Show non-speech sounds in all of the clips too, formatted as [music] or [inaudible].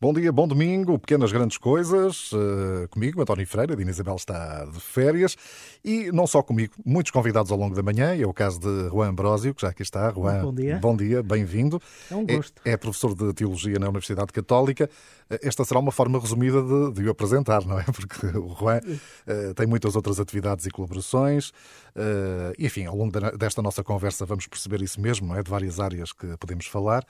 Bom dia, bom domingo, pequenas grandes coisas. Uh, comigo, António Freire, a Dina Isabel está de férias. E não só comigo, muitos convidados ao longo da manhã. É o caso de Juan Ambrósio, que já aqui está. Juan, bom dia. Bom dia, bem-vindo. É um gosto. É, é, professor de Teologia na Universidade Católica. Eh, esta será uma forma resumida de, de o apresentar, não é? [laughs] Porque o Juan uh, tem muitas outras atividades e colaborações. Uh, enfim, ao longo desta nossa conversa vamos perceber isso mesmo, não é? De várias áreas que podemos falar.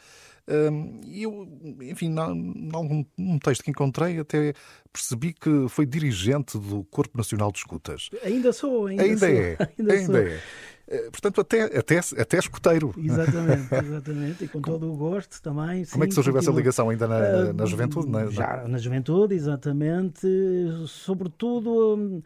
E eu, enfim, num, texto que encontrei, até percebi que foi dirigente do Corpo Nacional de Escutas. Ainda sou, ainda, ainda sou. É, [laughs] ainda, ainda é. Eh, portanto, até, até, até escuteiro. Exatamente, [laughs] exatamente. E com todo o gosto também. Como sim, é que surgiu essa ligação ainda na, na juventude? Na, já na juventude, exatamente. Sobretudo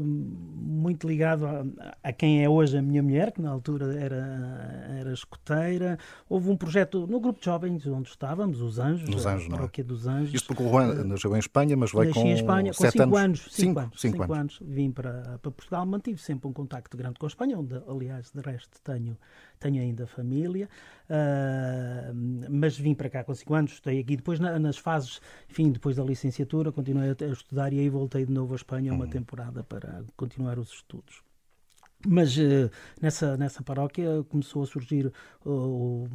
muito ligado a, a, quem é hoje a minha mulher, que na altura era, era escoteira. Houve um projeto no grupo de jovens onde estávamos, os Anjos, Nos Anjos, não é? dos Anjos. Isto porque o Juan nasceu em Espanha, mas vai com em Espanha, com cinco anos. anos. Cinco, cinco, anos, cinco anos. anos. Vim para, para Portugal, mantive sempre um contacto grande com a Espanha, onde, aliás, de resto tenho, tenho ainda família. Uh, mas vim para cá com 5 anos, estudei aqui. Depois, na, nas fases, enfim, depois da licenciatura, continuei a, a, estudar e aí voltei de novo à Espanha uma uhum. temporada para continuar os estudos. Mas uh, nessa, nessa paróquia começou a surgir o,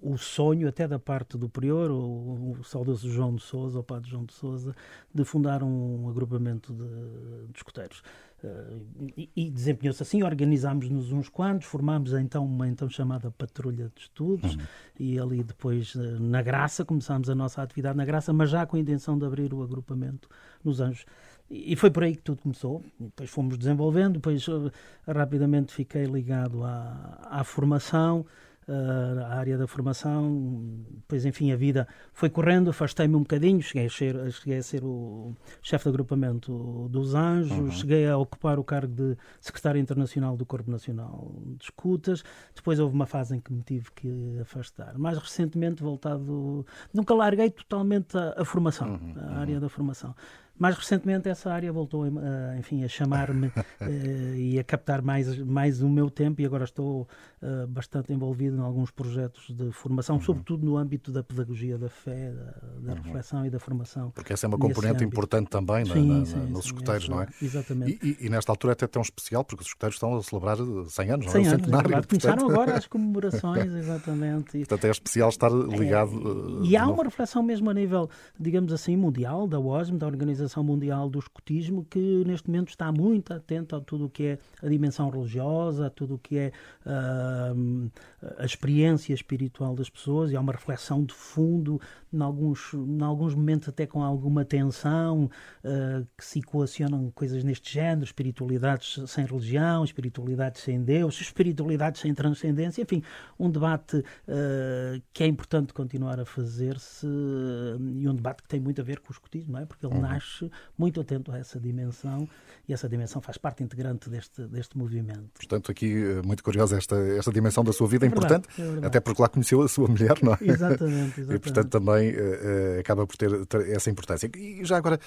o sonho, até da parte do prior, o, o saudoso João de Souza, o padre João de Souza, de fundar um agrupamento de, de escuteiros. Uh, e, e desempenhou-se assim, organizámos-nos uns quantos, formámos então uma então chamada patrulha de estudos uhum. e ali depois uh, na Graça, começámos a nossa atividade na Graça, mas já com a intenção de abrir o agrupamento nos Anjos. E, foi por aí que tudo começou. Depois fomos desenvolvendo, depois uh, rapidamente fiquei ligado à, à formação, uh, a área da formação. Depois, enfim, a vida foi correndo, afastei-me um bocadinho, cheguei a ser, cheguei a ser o chefe de agrupamento dos Anjos, uhum. cheguei a ocupar o cargo de secretário internacional do Corpo Nacional de Escutas. Depois houve uma fase em que me tive que afastar. Mais recentemente, voltado. Nunca larguei totalmente a, a formação, uhum. a área uhum. da formação. Mais recentemente essa área voltou a, enfim, a chamar-me uh, [laughs] e a captar mais, mais o meu tempo e agora estou uh, bastante envolvido em alguns projetos de formação, uhum. sobretudo no âmbito da pedagogia da fé, da, da uhum. reflexão e da formação. Porque essa é uma componente importante também sim, na, na, sim, nos sim, escuteiros, não é? Exatamente. E, e, e, nesta altura é até tão especial porque os escuteiros estão a celebrar 100 anos, 100 não é? Anos, é portanto... Começaram agora as [laughs] comemorações, exatamente. Portanto é especial estar ligado. É, e há uma reflexão mesmo a nível, digamos assim, mundial, da OSM, da Organização Mundial dos escutismo que neste momento está muito atento a tudo o que é a dimensão religiosa, a tudo o que é uh, a experiência espiritual das pessoas e há uma reflexão de fundo, em alguns, em alguns momentos até com alguma tensão, uh, que se equacionam coisas neste género, espiritualidades sem religião, espiritualidades sem Deus, espiritualidades sem transcendência, enfim, um debate uh, que é importante continuar a fazer-se e um debate que tem muito a ver com o escutismo, não é? porque ele uhum. nasce muito atento a essa dimensão e essa dimensão faz parte integrante deste, deste movimento. Portanto, aqui eh, muito curiosa esta, esta dimensão da sua vida é, é importante, é até porque lá conheceu a sua mulher, não é? Exatamente, exatamente. [laughs] E portanto também uh, acaba por ter, ter, essa importância. E já agora,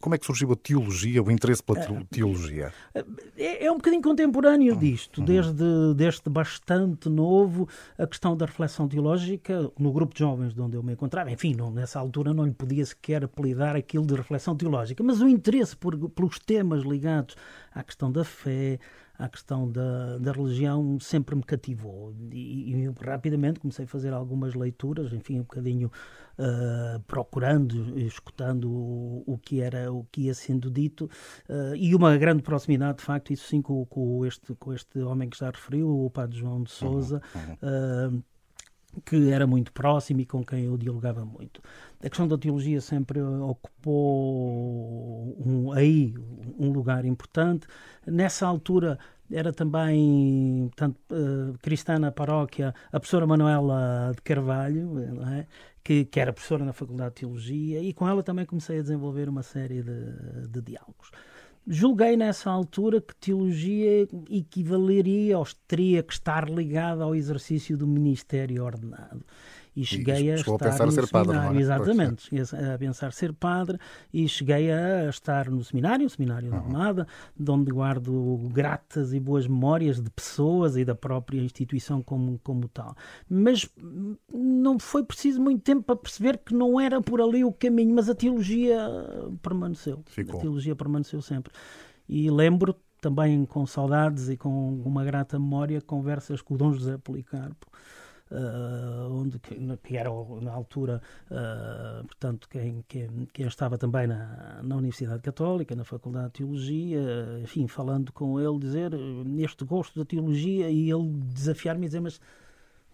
como é que surgiu a teologia, o interesse pela teologia? É, é um bocadinho contemporâneo uhum. disto, uhum. desde, desde bastante novo, a questão da reflexão teológica, no grupo de jovens de onde eu me encontrava, enfim, não, nessa altura não lhe podia sequer apelidar aquilo de reflexão teológica, mas o interesse por pelos temas ligados à questão da fé, à questão da, da religião, sempre me cativou. E, e rapidamente comecei a fazer algumas leituras, enfim, um bocadinho uh, procurando, escutando o, o, que era, o que ia sendo dito, uh, e uma grande proximidade, de facto, isso sim, com, com, este, com este homem que já referiu, o Padre João de Souza. Uhum, uhum. Uh, que era muito próximo e com quem eu dialogava muito. A questão da teologia sempre ocupou um, aí um lugar importante. Nessa altura era também portanto, uh, cristã na paróquia a professora Manuela de Carvalho, é? que, que, era professora na Faculdade de Teologia, e com ela também comecei a desenvolver uma série de, de diálogos. Julguei nessa altura que teologia equivaleria ou teria que estar ligada ao exercício do ministério ordenado. E cheguei e a estar a pensar no ser seminário, padre, é? exatamente, a pensar ser padre e cheguei a estar no seminário, o seminário uhum. da Armada, de onde guardo gratas e boas memórias de pessoas e da própria instituição como, como tal. Mas não foi preciso muito tempo para perceber que não era por ali o caminho, mas a teologia permaneceu. Ficou. A teologia permaneceu sempre. E lembro também com saudades e com uma grata memória conversas com o Dom José Policarpo, Uh, onde que, era na altura, uh, portanto, quem, quem, quem, estava também na, na Universidade Católica, na Faculdade de Teologia, enfim, falando com ele, dizer neste gosto da teologia e ele desafiar-me e dizer, mas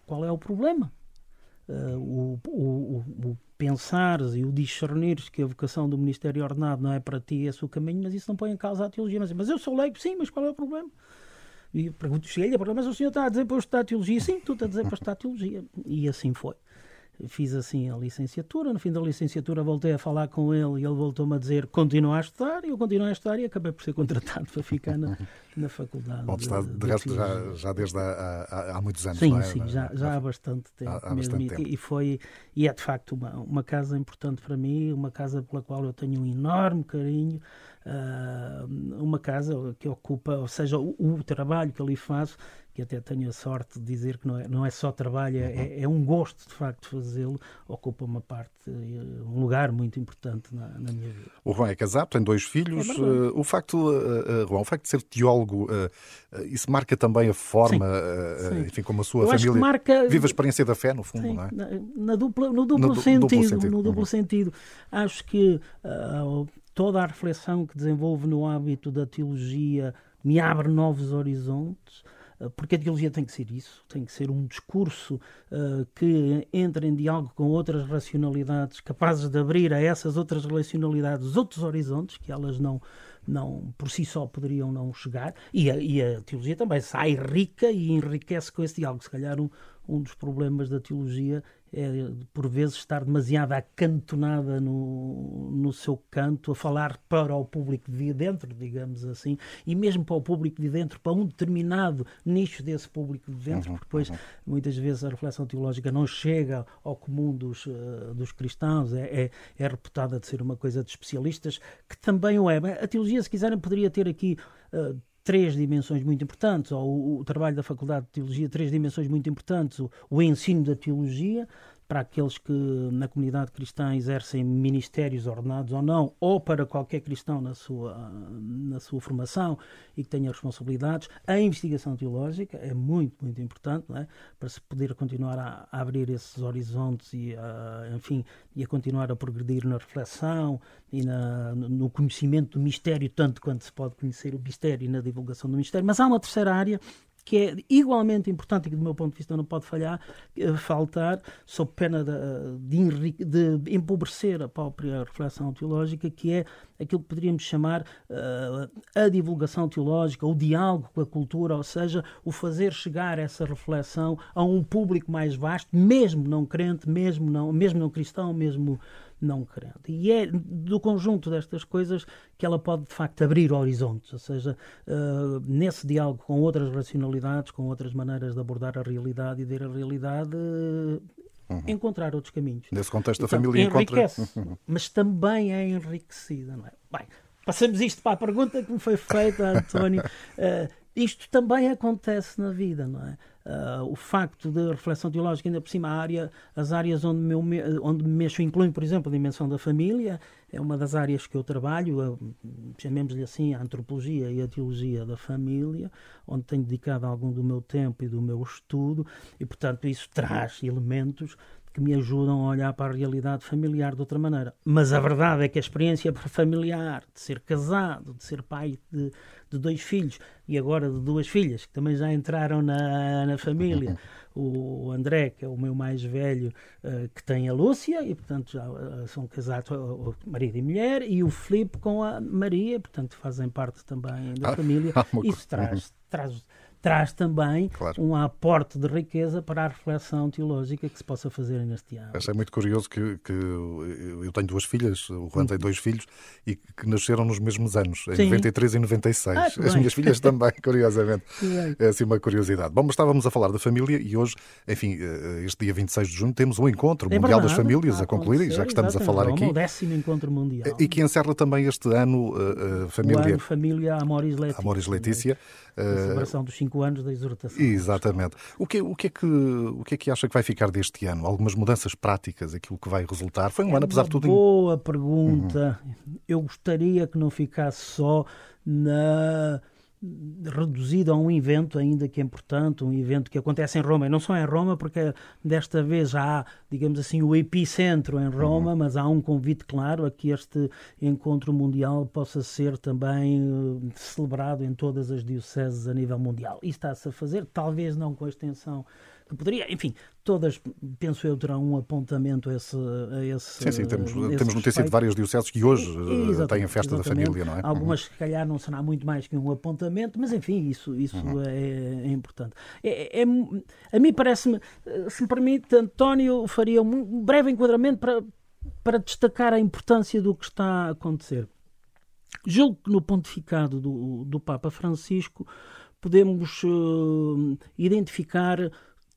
qual é o problema? Uh, o, o, o, e o discernires que a vocação do ministério ordenado não é para ti esse o caminho, mas isso não põe em causa a teologia. Mas, mas eu sou leigo, sim, mas qual é o problema? E pergunto, cheguei-lhe, mas o senhor está a dizer para eu estudar teologia? Sim, tu está a dizer para estudar teologia. E assim foi fiz assim a licenciatura. No fim da licenciatura voltei a falar com ele e ele voltou-me a dizer continua a estudar e eu continuei a estudar e acabei por ser contratado [laughs] para ficar na, na faculdade. Pode estar, de, de, resto, já, já desde há, há, há, muitos anos, sim, é? Sim, já, já há bastante tempo. Há, há bastante tempo. E, foi, e é de facto uma, uma casa importante para mim, uma casa pela qual eu tenho um enorme carinho. Uh, uma casa que ocupa, ou seja, o, o trabalho que ali faço que até tenho a sorte de dizer que não é, não é só trabalho, é, é, é um gosto de facto fazê-lo, ocupa uma parte, um lugar muito importante na, na minha vida. O Juan é casado, tem dois filhos. É uh, o facto, uh, Juan, o facto de ser teólogo, isso marca também a forma, sim, sim. enfim, como a sua Eu família marca... vive a experiência da fé, no fundo, sim, não é? Na, na dupla, no duplo, no sentido, duplo sentido, no duplo uhum. sentido. Acho que toda a reflexão que desenvolve no hábito da teologia me abre novos horizontes eh, porque a teologia tem que ser isso, tem que ser um discurso uh, que entre em diálogo com outras racionalidades, capazes de abrir a essas outras racionalidades outros horizontes que elas não, não por si só poderiam não chegar. E a, e a teologia também sai rica e enriquece com esse diálogo. Se calhar um, um dos problemas da teologia é, por vezes, estar demasiado acantonada no, no seu canto, a falar para o público de dentro, digamos assim, e mesmo para o público de dentro, para um determinado nicho desse público de dentro, uhum, porque depois, uhum. muitas vezes, a reflexão teológica não chega ao comum dos, uh, dos cristãos, é, é, é reputada de ser uma coisa de especialistas, que também o é. A teologia, se quiserem, poderia ter aqui. Uh, três dimensões muito importantes, ou o, o, trabalho da Faculdade de Teologia, três dimensões muito importantes: o, o ensino da teologia, para aqueles que na comunidade cristã exercem ministérios ordenados ou não, ou para qualquer cristão na sua, na sua formação e que tenha responsabilidades. A investigação teológica é muito, muito importante é? para se poder continuar a, a, abrir esses horizontes e, a, enfim, e a continuar a progredir na reflexão e na, no conhecimento do mistério, tanto quanto se pode conhecer o mistério e na divulgação do mistério. Mas há uma terceira área que é igualmente importante e que, do meu ponto de vista, não pode falhar, eh, faltar, sob pena de, de, de, empobrecer a própria reflexão teológica, que é aquilo que poderíamos chamar uh, a divulgação teológica, o diálogo com a cultura, ou seja, o fazer chegar essa reflexão a um público mais vasto, mesmo não crente, mesmo não, mesmo não cristão, mesmo não crente. E é do conjunto destas coisas que ela pode, de facto, abrir horizontes, ou seja, uh, nesse diálogo com outras racionalidades, com outras maneiras de abordar a realidade e ver a realidade, uh, uhum. encontrar outros caminhos. Nesse contexto, então, a família enriquece, encontra... mas também é enriquecida, não é? Bem, passamos isto para a pergunta que me foi feita, António. Uh, [laughs] isto também acontece na vida, não é? Uh, o facto de reflexão teológica, ainda por cima, área, as áreas onde, meu, onde me mexo incluem, por exemplo, a dimensão da família, é uma das áreas que eu trabalho, chamemos-lhe assim, a antropologia e a teologia da família, onde tenho dedicado algum do meu tempo e do meu estudo, e, portanto, isso traz elementos que me ajudam a olhar para a realidade familiar de outra maneira. Mas a verdade é que a experiência familiar, de ser casado, de ser pai de, de dois filhos e agora de duas filhas, que também já entraram na, na família, [laughs] o André, que é o meu mais velho, uh, que tem a Lúcia, e portanto já uh, são casados, uh, marido e mulher, e o Filipe com a Maria, portanto fazem parte também da ah, família. [laughs] Isso traz, traz traz também claro. um aporte de riqueza para a reflexão teológica que se possa fazer neste ano. Achei muito curioso que, que eu tenho duas filhas, o Juan tem dois filhos, e que nasceram nos mesmos anos, em Sim. 93 e 96. Ah, As bem. minhas filhas também, [laughs] curiosamente. É assim uma curiosidade. Bom, mas estávamos a falar da família e hoje, enfim, eh, este dia 26 de junho, temos um encontro é mundial das famílias a, a concluir, já que estamos a falar aqui. o décimo encontro mundial. E que encerra também este ano uh, família. O ano família Amoris Letícia. Amoris Letícia. A celebração dos cinco anos da exortação. Exatamente. O que, o, que é que, o que é que acha que vai ficar deste ano? Algumas mudanças práticas, aquilo que vai resultar? Foi um é ano, apesar de tudo. Boa pergunta. Uhum. Eu gostaria que não ficasse só na reduzido a um evento ainda que é importante, um evento que acontece em Roma, e não só em Roma, porque desta vez há, digamos assim, o epicentro em Roma, uhum. mas há um convite claro a que este encontro mundial possa ser também uh, celebrado em todas as dioceses a nível mundial. E está-se a fazer, talvez não com a extensão que poderia, enfim, todas, penso eu, terão um apontamento a esse. A esse sim, sim, temos, temos notícia de várias dioceses que hoje eh, têm a festa da família, não é? Algumas, uhum. se calhar, não será muito mais que um apontamento, mas enfim, isso, isso uhum. é, é, importante. É, é, a mim parece-me, se me permite, António faria um breve enquadramento para, para destacar a importância do que está a acontecer. Julgo que no pontificado do, do Papa Francisco podemos uh, identificar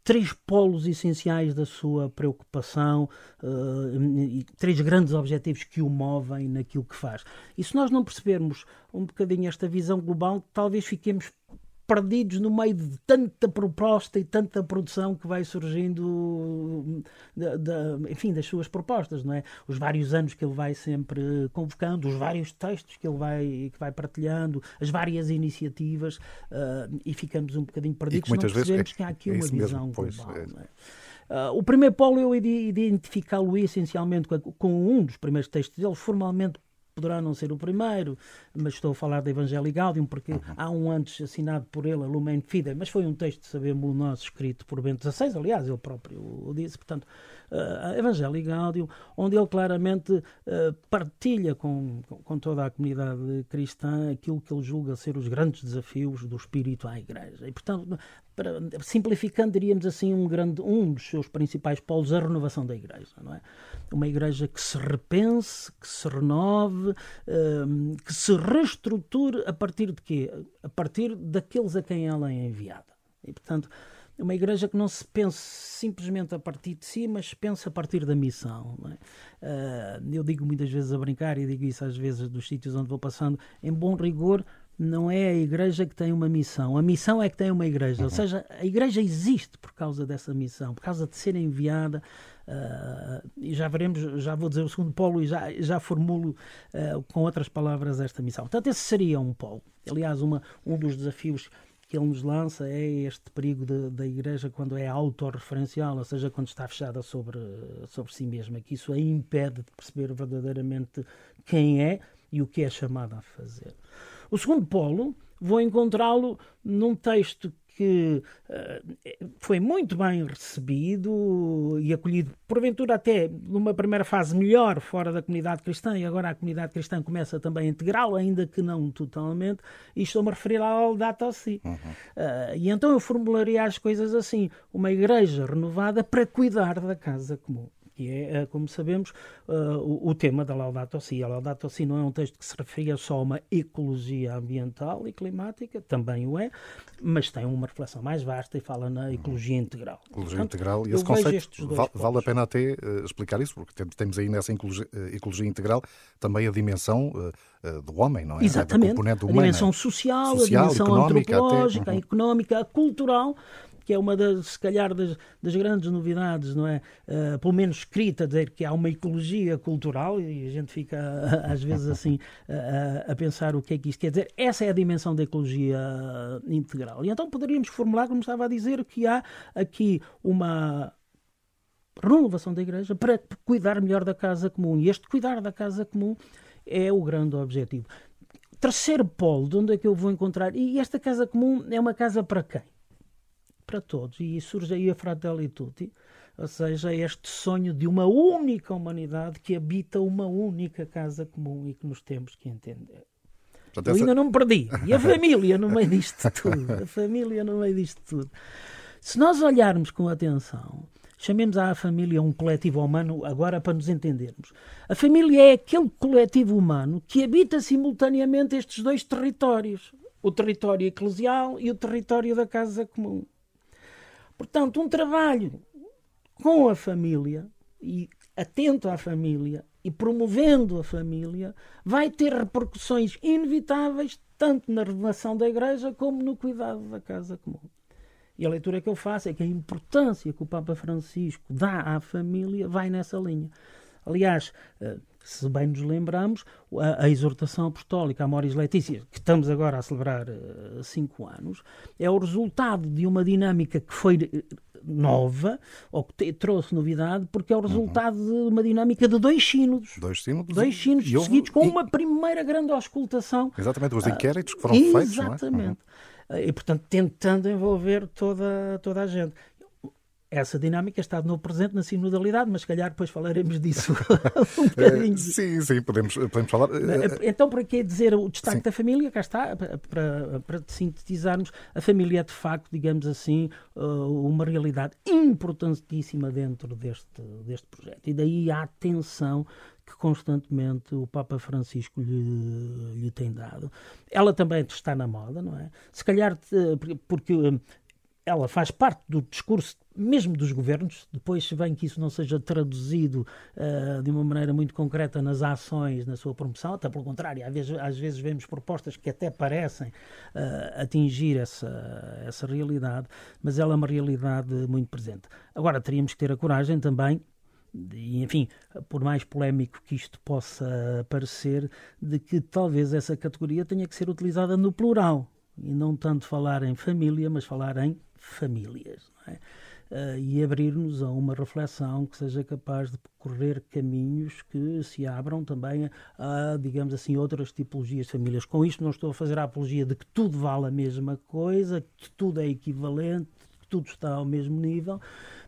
três polos essenciais da sua preocupação uh, três grandes objetivos que o movem naquilo que faz. E se nós não percebermos um bocadinho esta visão global, talvez fiquemos perdidos no meio de tanta proposta e tanta produção que vai surgindo, de, de, enfim, das suas propostas, não é? Os vários anos que ele vai sempre convocando, os vários textos que ele vai, que vai partilhando, as várias iniciativas, uh, e ficamos um bocadinho perdidos, não percebemos vezes, é, que há aqui é uma visão mesmo, global. Pois, é. Uh, o primeiro polo eu identificá-lo essencialmente com, com, um dos primeiros textos dele, formalmente poderá não ser o primeiro, mas estou a falar da Evangelii Gaudium, porque uhum. há um antes assinado por ele, a Lumen Fidei, mas foi um texto, sabemos nosso, escrito por Bento XVI, aliás, ele próprio o disse, portanto, uh, a Evangelii Gaudium, onde ele claramente uh, partilha com, com toda a comunidade cristã aquilo que ele julga ser os grandes desafios do Espírito à Igreja. E, portanto, para, simplificando, diríamos assim, um, grande, um dos seus principais polos, a renovação da Igreja. Não é? Uma Igreja que se repense, que se renove, um, que se reestruture a partir de quê? A partir daqueles a quem ela é enviada. E, portanto, uma igreja que não se pense simplesmente a partir de si, mas pensa a partir da missão. É? Uh, eu digo muitas vezes a brincar e digo isso às vezes dos sítios onde vou passando, em bom rigor, não é a igreja que tem uma missão, a missão é que tem uma igreja. Ou seja, a igreja existe por causa dessa missão, por causa de ser enviada. Uh, e já veremos, já vou dizer o segundo polo e já, já formulo uh, com outras palavras esta missão. Portanto, esse seria um polo. Aliás, uma, um dos desafios que ele nos lança é este perigo de, da igreja quando é autorreferencial, ou seja, quando está fechada sobre, sobre si mesma, que isso a impede de perceber verdadeiramente quem é e o que é chamada a fazer. O segundo polo, vou encontrá-lo num texto que uh, foi muito bem recebido e acolhido, porventura até numa primeira fase melhor fora da comunidade cristã, e agora a comunidade cristã começa também a integrá-lo, ainda que não totalmente, e estou-me a referir ao Laudato Si. Uhum. Uh, e então eu formularia as coisas assim, uma igreja renovada para cuidar da casa comum que é, eh, como sabemos, uh, o, tema da Laudato Si. A Laudato Si não é um texto que se referia só a uma ecologia ambiental e climática, também o é, mas tem uma reflexão mais vasta e fala na ecologia integral. Ecologia Portanto, integral, e esse conceito vale, vale a pena até uh, explicar isso, porque temos aí nessa ecologia, ecologia integral também a dimensão uh, do homem, não é? Exatamente. A, a dimensão social, social, a dimensão antropológica, até. económica, a cultural, que é uma das, se calhar, das, das grandes novidades, não é? Uh, pelo menos escrita, dizer que há uma ecologia cultural e a gente fica [laughs] às vezes assim a, a pensar o que é que isto quer dizer. Essa é a dimensão da ecologia integral. E então poderíamos formular, como estava a dizer, que há aqui uma renovação da igreja para cuidar melhor da casa comum. E este cuidar da casa comum é o grande objetivo. Terceiro polo, de onde é que eu vou encontrar? E esta casa comum é uma casa para quem? Para todos. E surge aí a Fratelli Tutti, ou seja, este sonho de uma única humanidade que habita uma única casa comum e que nos temos que entender. Portanto, Eu ainda não me perdi. E a [laughs] família no meio disto tudo. A família no meio disto tudo. Se nós olharmos com atenção, chamemos à família um coletivo humano, agora para nos entendermos. A família é aquele coletivo humano que habita simultaneamente estes dois territórios: o território eclesial e o território da casa comum. Portanto, um trabalho com a família e atento à família e promovendo a família vai ter repercussões inevitáveis tanto na renovação da igreja como no cuidado da casa comum. E a leitura que eu faço é que a importância que o Papa Francisco dá à família vai nessa linha. Aliás, eh, se bem nos lembramos, a, a exortação apostólica Amoris Letícia, que estamos agora a celebrar uh, cinco anos, é o resultado de uma dinâmica que foi eh, nova, ou que te, trouxe novidade, porque é o resultado uhum. de uma dinâmica de dois sínodos. Dois sínodos. Dois sínodos seguidos, com e... uma primeira grande auscultação. Exatamente, os inquéritos que foram uh, feitos. Exatamente. É? Uhum. E, portanto, tentando envolver toda, toda a gente essa dinâmica está no presente na sinodalidade, mas se calhar depois falaremos disso [laughs] [laughs] um bocadinho. Sim, sim, podemos, podemos falar. Então, para que dizer o destaque sim. da família? Cá está, para, para sintetizarmos, a família é de facto, digamos assim, uh, uma realidade importantíssima dentro deste, deste projeto. E daí a atenção que constantemente o Papa Francisco lhe, lhe tem dado. Ela também está na moda, não é? Se calhar porque ela faz parte do discurso mesmo dos governos, depois se vem que isso não seja traduzido uh, de uma maneira muito concreta nas ações, na sua promoção, até pelo contrário, às vezes, às vezes vemos propostas que até parecem uh, atingir essa, essa realidade, mas ela é uma realidade muito presente. Agora, teríamos que ter a coragem também e, enfim, por mais polémico que isto possa parecer, de que talvez essa categoria tenha que ser utilizada no plural e não tanto falar em família, mas falar em famílias. É? Uh, e abrir-nos a uma reflexão que seja capaz de percorrer caminhos que se abram também a, digamos assim, outras tipologias de famílias. Com isto não estou a fazer a apologia de que tudo vale a mesma coisa, que tudo é equivalente, tudo está ao mesmo nível,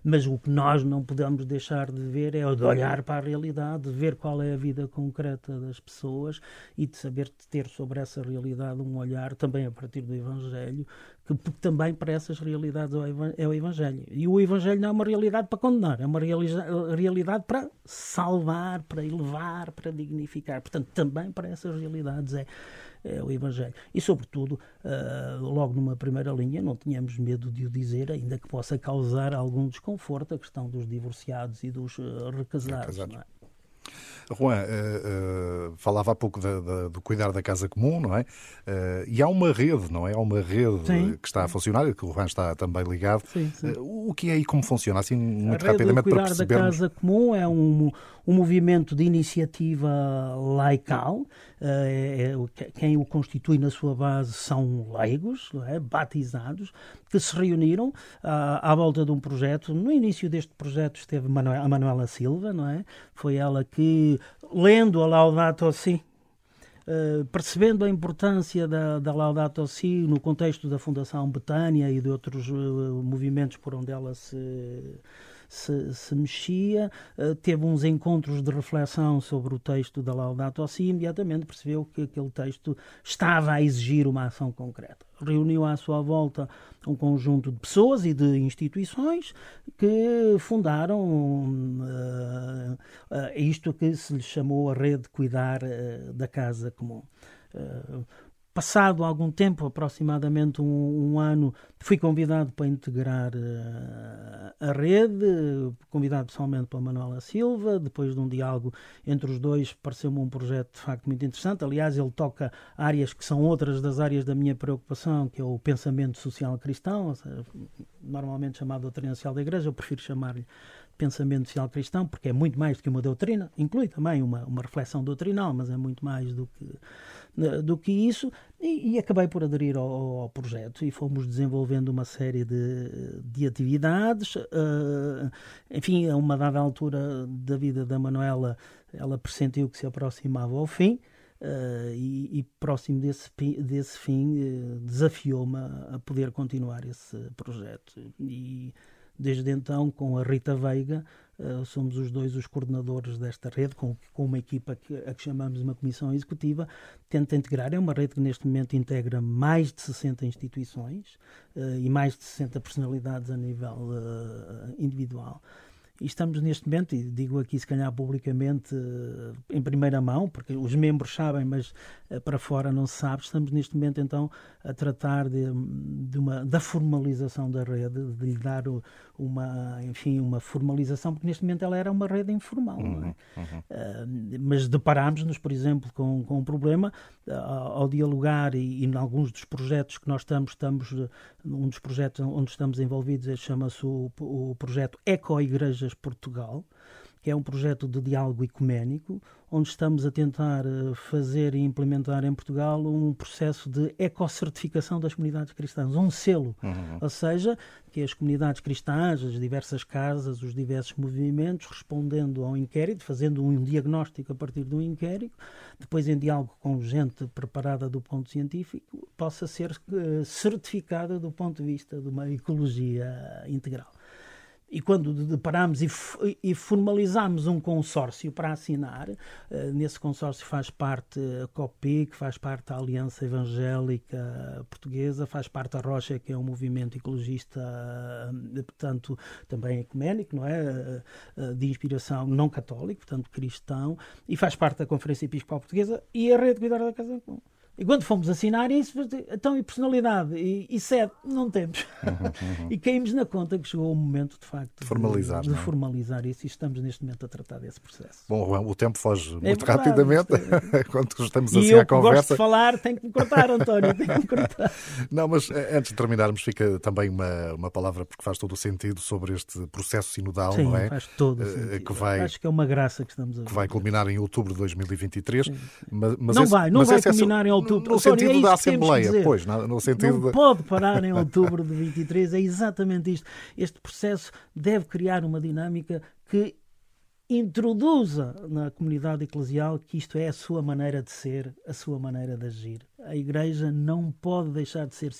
mas o que nós não podemos deixar de ver é de olhar para a realidade, de ver qual é a vida concreta das pessoas e de saber ter sobre essa realidade um olhar também a partir do Evangelho, que também para essas realidades é o Evangelho. E o Evangelho não é uma realidade para condenar, é uma realidade para salvar, para elevar, para dignificar. Portanto, também para essas realidades é é o Evangelho. E, sobretudo, uh, logo numa primeira linha, não tínhamos medo de o dizer, ainda que possa causar algum desconforto a questão dos divorciados e dos uh, recasados. recasados. Juan, uh, uh, falava há pouco da, da, do cuidar da casa comum, não é? Uh, e há uma rede, não é? Há uma rede sim. que está a funcionar, que o Juan está também ligado. Sim, sim. o que é e como funciona? Assim, muito a rapidamente para percebermos. Cuidar da casa comum é um, um movimento de iniciativa laical. É, é, quem o constitui na sua base são leigos, é? batizados, que se reuniram à, à, volta de um projeto. No início deste projeto esteve a Manuela Silva, não é? Foi ela que, lendo a Laudato Si, Uh, percebendo a importância da, da Laudato Si no contexto da Fundação Betânia e de outros uh, movimentos por onde ela se se, se mexia, uh, teve uns encontros de reflexão sobre o texto da Laudato Si e imediatamente percebeu que aquele texto estava a exigir uma ação concreta. Reuniu à sua volta um conjunto de pessoas e de instituições que fundaram uh, uh, isto que se lhe chamou a rede de cuidar da casa comum. Passado algum tempo, aproximadamente um, um ano, fui convidado para integrar uh, a rede, convidado pessoalmente pela Manuela Silva. Depois de um diálogo entre os dois, pareceu-me um projeto de facto muito interessante. Aliás, ele toca áreas que são outras das áreas da minha preocupação, que é o pensamento social cristão, seja, normalmente chamado doutrina social da Igreja. Eu prefiro chamar-lhe pensamento social cristão, porque é muito mais do que uma doutrina, inclui também uma, uma reflexão doutrinal, mas é muito mais do que, do que isso, e, e acabei por aderir ao, ao, projeto e fomos desenvolvendo uma série de, de atividades. Uh, enfim, a uma dada altura da vida da Manuela, ela pressentiu que se aproximava ao fim. Uh, e, e, próximo desse, desse fim uh, desafiou-me a, a, poder continuar esse projeto. E desde então, com a Rita Veiga, uh, somos os dois os coordenadores desta rede, com, com uma equipa que, a que chamamos uma comissão executiva, tenta integrar. É uma rede que neste momento integra mais de 60 instituições uh, e mais de 60 personalidades a nível uh, individual. E estamos neste momento, e digo aqui se calhar publicamente eh, em primeira mão, porque os membros sabem, mas eh, para fora não se sabe, estamos neste momento então a tratar de, de uma, da formalização da rede, de lhe dar uma, enfim, uma formalização, porque neste momento ela era uma rede informal. É? Uhum, uhum. Uh, mas deparámos-nos, por exemplo, com, com um problema uh, ao dialogar e, e em alguns dos projetos que nós estamos, estamos um dos projetos onde estamos envolvidos chama-se o, o projeto Eco Portugal, que é um projeto de diálogo ecuménico, onde estamos a tentar eh, fazer e implementar em Portugal um processo de ecocertificação das comunidades cristãs, um selo. Uhum. Ou seja, que as comunidades cristãs, as diversas casas, os diversos movimentos, respondendo ao inquérito, fazendo um diagnóstico a partir do inquérito, depois em diálogo com gente preparada do ponto científico, possa ser uh, certificada do ponto de vista de uma ecologia integral. E quando deparamos e, e formalizamos um consórcio para assinar, uh, nesse consórcio faz parte a COPIC, faz parte a Aliança Evangélica Portuguesa, faz parte a Rocha, que é um movimento ecologista, uh, portanto, também ecuménico, não é? Uh, de inspiração não católica, portanto, cristão, e faz parte da Conferência Episcopal Portuguesa e a Rede Cuidar da Casa Comum. E quando fomos assinar isso, então e personalidade e, e sede, não temos. Uhum, [laughs] uhum. e caímos na conta que chegou o momento, de facto, de formalizar, de, de é? formalizar isso e estamos neste momento a tratar desse processo. Bom, o tempo foge é muito verdade, rapidamente é... [laughs] [laughs] quando estamos e assim eu, à conversa. gosto de falar, tem que me cortar, António, tem que me cortar. não, mas eh, antes de terminarmos, fica também uma, uma palavra, porque faz todo o sentido, sobre este processo sinodal, Sim, não é? faz todo o eh, sentido. Que vai, Acho que é uma graça que estamos a ver. Que vai culminar em outubro de 2023. Mas, mas não esse, vai, não vai culminar é, em outubro. No, no sentido é da Assembleia, pois, no sentido Não de... pode parar em outubro de 23, é exatamente isto. Este processo deve criar uma dinâmica que introduza na comunidade eclesial que isto é a sua maneira de ser, a sua maneira de agir. A Igreja não pode deixar de ser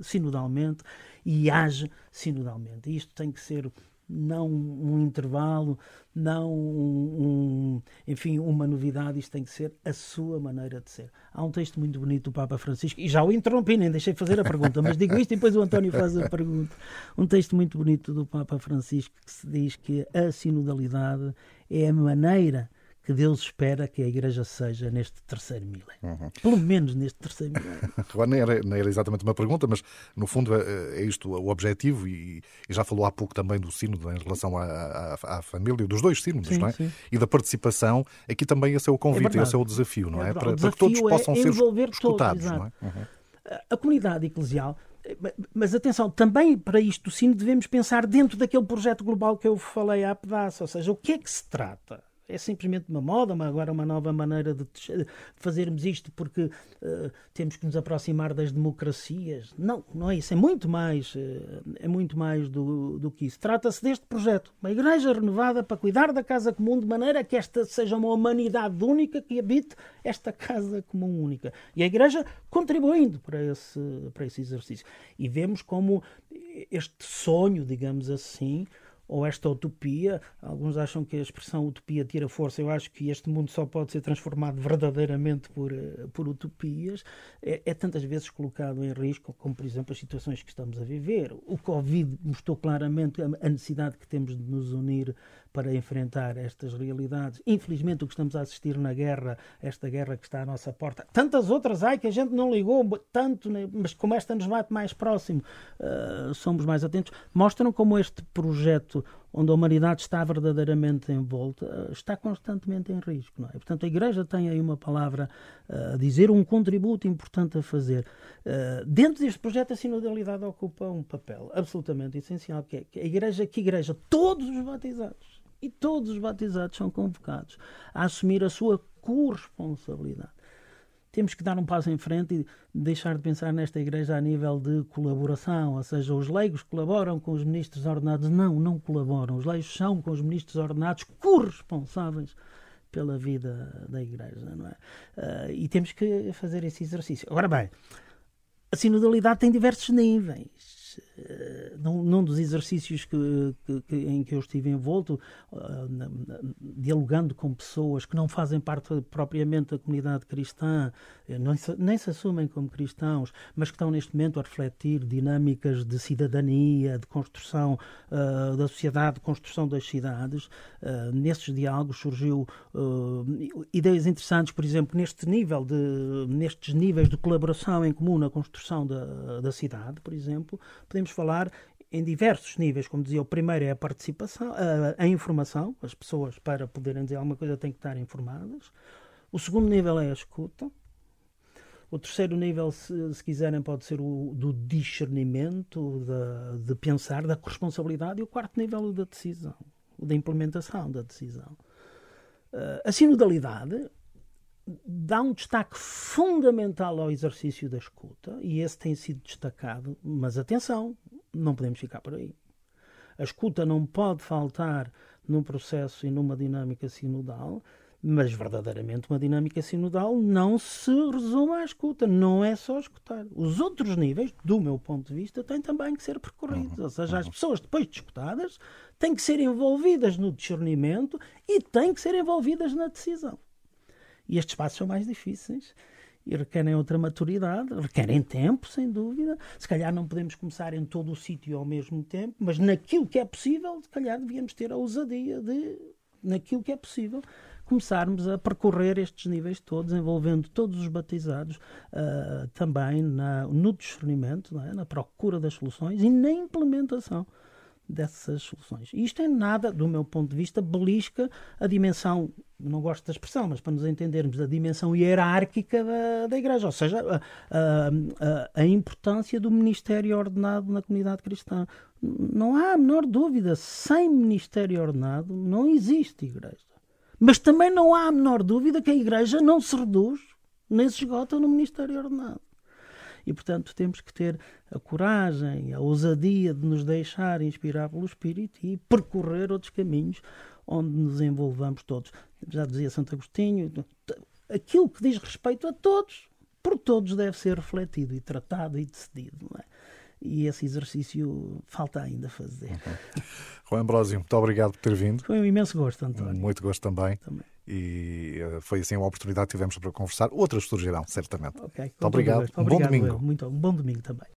sinodalmente e age sinodalmente. Isto tem que ser não um intervalo, não um, enfim, uma novidade, isto tem que ser a sua maneira de ser. Há um texto muito bonito do Papa Francisco, e já o interrompi, nem deixei fazer a pergunta, mas digo isto e depois o António faz a pergunta. Um texto muito bonito do Papa Francisco que se diz que a sinodalidade é a maneira que Deus espera que a Igreja seja neste terceiro milénio. Uhum. Pelo menos neste terceiro milénio. [laughs] Nem era, era exatamente uma pergunta, mas no fundo é, é isto o objetivo, e, e, já falou há pouco também do sínodo em relação à, à, à família, dos dois sínodos, sim, não é? Sim. E da participação, aqui também esse é o convite, é esse é o desafio, não é? é? Para, para, que todos possam é ser escutados, todos, não é? Uhum. A comunidade eclesial mas atenção, também para isto do sino devemos pensar dentro daquele projeto global que eu falei há pedaço, ou seja, o que é que se trata? É simplesmente uma moda, uma, agora uma nova maneira de fazermos isto porque uh, temos que nos aproximar das democracias. Não, não é isso. É muito mais, uh, é muito mais do, do que isso. Trata-se deste projeto, uma igreja renovada para cuidar da casa comum de maneira que esta seja uma humanidade única que habite esta casa comum única. E a igreja contribuindo para esse, para esse exercício. E vemos como este sonho, digamos assim, ou esta utopia. Alguns acham que a expressão utopia tira força. Eu acho que este mundo só pode ser transformado verdadeiramente por, eh, por utopias. É, é, tantas vezes colocado em risco, como por exemplo as situações que estamos a viver. O Covid mostrou claramente a necessidade que temos de nos unir para enfrentar estas realidades. Infelizmente, o que estamos a assistir na guerra, esta guerra que está à nossa porta, tantas outras, ai, que a gente não ligou tanto, né, mas como esta nos bate mais próximo, uh, somos mais atentos, mostram como este projeto onde a humanidade está verdadeiramente envolta, uh, está constantemente em risco. Não é? Portanto, a Igreja tem aí uma palavra uh, a dizer, um contributo importante a fazer. dentro deste projeto, a sinodalidade ocupa um papel absolutamente essencial, que é a Igreja, que Igreja, todos os batizados, e todos os batizados são convocados a assumir a sua corresponsabilidade. Temos que dar um passo em frente e deixar de pensar nesta igreja a nível de colaboração, ou seja, os leigos colaboram com os ministros ordenados. Não, não colaboram. Os leigos são com os ministros ordenados corresponsáveis pela vida da igreja, não é? Uh, e temos que fazer esse exercício. Agora bem, a sinodalidade tem diversos níveis num, num dos exercícios que, que, que, em que eu estive envolto, uh, na, na, dialogando com pessoas que não fazem parte propriamente da comunidade cristã, eh, não, nem se assumem como cristãos, mas que estão neste momento a refletir dinâmicas de cidadania, de construção uh, da sociedade, de construção das cidades. Uh, nesses diálogos surgiu ideias interessantes, por exemplo, neste nível de, nestes níveis de colaboração em comum na construção da, da cidade, por exemplo, podemos falar em diversos níveis, como dizia, o primeiro é a participação, a, a, informação, as pessoas para poderem dizer alguma coisa têm que estar informadas. O segundo nível é a escuta. O terceiro nível, se, se quiserem, pode ser o do discernimento, da, de pensar, da responsabilidade. E o quarto nível, o da decisão, o da implementação da decisão. Uh, a sinodalidade dá um destaque fundamental ao exercício da escuta, e esse tem sido destacado, mas atenção, não podemos ficar por aí. A escuta não pode faltar num processo e numa dinâmica sinodal, mas verdadeiramente uma dinâmica sinodal não se resume à escuta, não é só escutar. Os outros níveis, do meu ponto de vista, têm também que ser percorridos. Uhum. Ou seja, as uhum. pessoas, depois de escutadas, têm que ser envolvidas no discernimento e têm que ser envolvidas na decisão. E estes passos são mais difíceis e requerem outra maturidade, requerem tempo, sem dúvida. Se calhar não podemos começar em todo o sítio ao mesmo tempo, mas naquilo que é possível, se calhar devíamos ter a ousadia de, naquilo que é possível, começarmos a percorrer estes níveis todos, envolvendo todos os batizados uh, também na, no discernimento, é? na procura das soluções e na implementação dessas soluções. E isto é nada, do meu ponto de vista, belisca a dimensão, não gosto da expressão, mas para nos entendermos, a dimensão hierárquica da, da Igreja, ou seja, a, a, a, importância do ministério ordenado na comunidade cristã. Não há a menor dúvida, sem ministério ordenado não existe Igreja. Mas também não há a menor dúvida que a Igreja não se reduz nem se esgota no ministério ordenado. E, portanto, temos que ter a coragem, a ousadia de nos deixar inspirar pelo Espírito e percorrer outros caminhos onde nos envolvamos todos. Já dizia Santo Agostinho, aquilo que diz respeito a todos, por todos deve ser refletido e tratado e decidido. Não é? E esse exercício falta ainda fazer. Uhum. [laughs] Juan muito obrigado por ter vindo. Foi um imenso gosto, António. Muito gosto também. também. E uh, foi assim uma oportunidade que tivemos para conversar. Outras surgirão, certamente. Okay, muito obrigado. Um bom domingo. Muito, um bom domingo também.